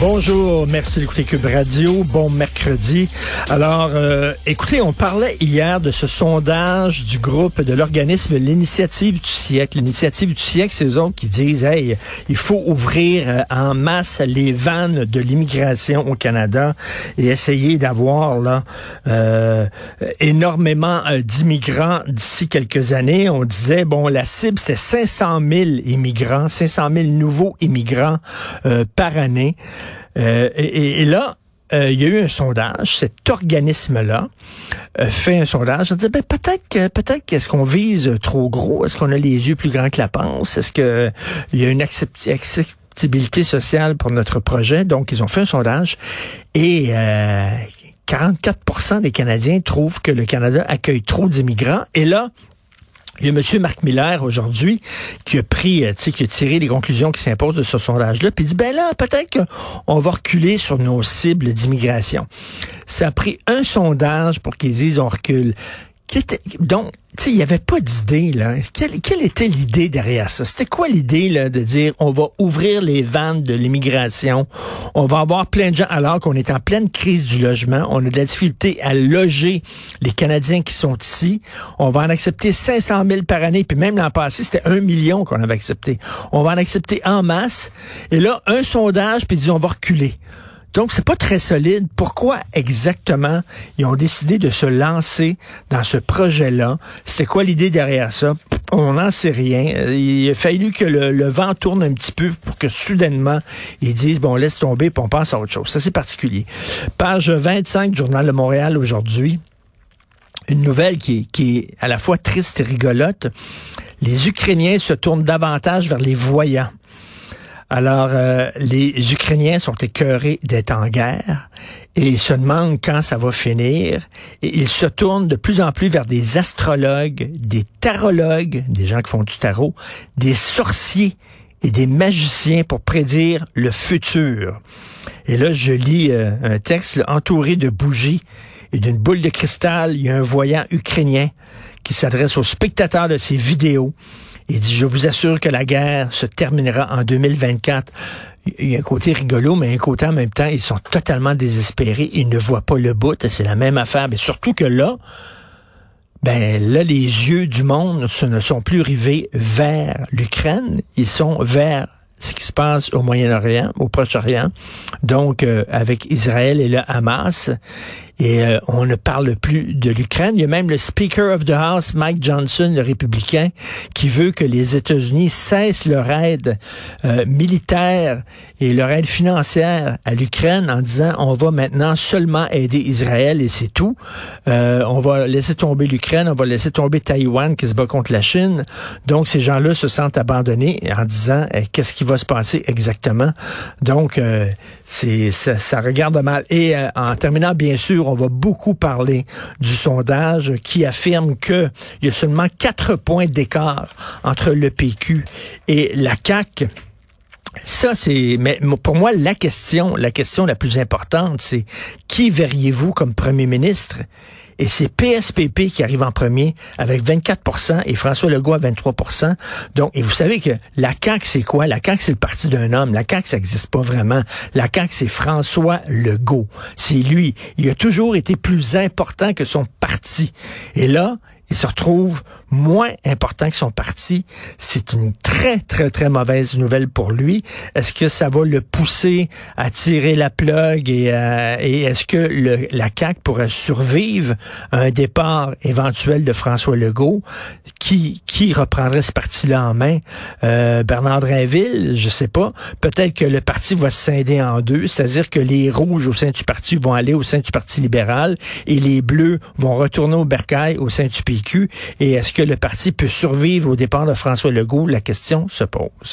Bonjour, merci d'écouter Cube Radio. Bon mercredi. Alors, euh, écoutez, on parlait hier de ce sondage du groupe de l'organisme L'Initiative du siècle. L'Initiative du siècle, c'est eux autres qui disent, hey, il faut ouvrir euh, en masse les vannes de l'immigration au Canada et essayer d'avoir là euh, énormément d'immigrants d'ici quelques années. On disait, bon, la cible, c'était 500 000 immigrants, 500 000 nouveaux immigrants par année. Euh, et, là, euh, il y a eu un sondage. Cet organisme-là euh, fait un sondage. On dit ben, peut-être que peut-être qu'est-ce qu'on vise trop gros? Est-ce qu'on a les yeux plus grands que la panse? Est-ce que il y a une acceptabilité sociale pour notre projet? Donc ils ont fait un sondage et 44% des Canadiens trouvent que le Canada accueille trop d'immigrants. Et là, il y a M. Marc Miller aujourd'hui qui a pris, tu sais, qui a tiré les conclusions qui s'imposent de ce sondage-là, puis dit ben là, peut-être qu'on va reculer sur nos cibles d'immigration. Ça a pris un sondage pour qu'ils disent on recule. Donc, tu sais, il n'y avait pas d'idée, là. Quelle, quelle était l'idée derrière ça? C'était quoi l'idée, là, de dire on va ouvrir les vannes de l'immigration, on va avoir plein de gens, alors qu'on est en pleine crise du logement, on a de la difficulté à loger les Canadiens qui sont ici, on va en accepter 500 000 par année, puis même l'an passé, c'était un million qu'on avait accepté. On va en accepter en masse, et là, un sondage, puis disons, on va reculer. Donc, c'est pas très solide. Pourquoi exactement ils ont décidé de se lancer dans ce projet-là? C'était quoi l'idée derrière ça? On n'en sait rien. Il a fallu que le, vent tourne un petit peu pour que soudainement, ils disent, bon, laisse tomber, puis on passe à autre chose. Ça, c'est particulier. Page 25 du Journal de Montréal aujourd'hui. Une nouvelle qui est à la fois triste et rigolote. Les Ukrainiens se tournent davantage vers les voyants. Alors, euh, les Ukrainiens sont écœurés d'être en guerre et ils se demandent quand ça va finir. Et ils se tournent de plus en plus vers des astrologues, des tarologues, des gens qui font du tarot, des sorciers et des magiciens pour prédire le futur. Et là, je lis euh, un texte entouré de bougies et d'une boule de cristal. Il y a un voyant ukrainien qui s'adresse aux spectateurs de ces vidéos il dit, je vous assure que la guerre se terminera en 2024. Il y a un côté rigolo, mais un côté en même temps, ils sont totalement désespérés. Ils ne voient pas le bout. C'est la même affaire. Mais surtout que là, ben là, les yeux du monde ne sont plus rivés vers l'Ukraine. Ils sont vers ce qui se passe au Moyen-Orient, au Proche-Orient, donc euh, avec Israël et le Hamas. Et euh, on ne parle plus de l'Ukraine. Il y a même le Speaker of the House, Mike Johnson, le républicain, qui veut que les États-Unis cessent leur aide euh, militaire et leur aide financière à l'Ukraine en disant on va maintenant seulement aider Israël et c'est tout. Euh, on va laisser tomber l'Ukraine, on va laisser tomber Taïwan qui se bat contre la Chine. Donc ces gens-là se sentent abandonnés en disant eh, qu'est-ce qui va se passer exactement? Donc c'est ça, ça regarde mal. Et en terminant, bien sûr, on va beaucoup parler du sondage qui affirme qu'il y a seulement quatre points d'écart entre le PQ et la CAQ. Ça, c'est, mais pour moi, la question, la question la plus importante, c'est qui verriez-vous comme premier ministre? Et c'est PSPP qui arrive en premier avec 24% et François Legault à 23 Donc, et vous savez que la CAQ, c'est quoi? La CAQ, c'est le parti d'un homme. La CAQ, ça n'existe pas vraiment. La CAQ, c'est François Legault. C'est lui. Il a toujours été plus important que son parti. Et là, il se retrouve moins important que son parti. C'est une très, très, très mauvaise nouvelle pour lui. Est-ce que ça va le pousser à tirer la plug et, euh, et est-ce que le, la CAQ pourrait survivre à un départ éventuel de François Legault? Qui, qui reprendrait ce parti-là en main? Euh, Bernard Drinville? Je sais pas. Peut-être que le parti va se scinder en deux, c'est-à-dire que les rouges au sein du parti vont aller au sein du Parti libéral et les bleus vont retourner au bercail au sein du PQ. Et est-ce que le parti peut survivre au départ de François Legault? La question se pose.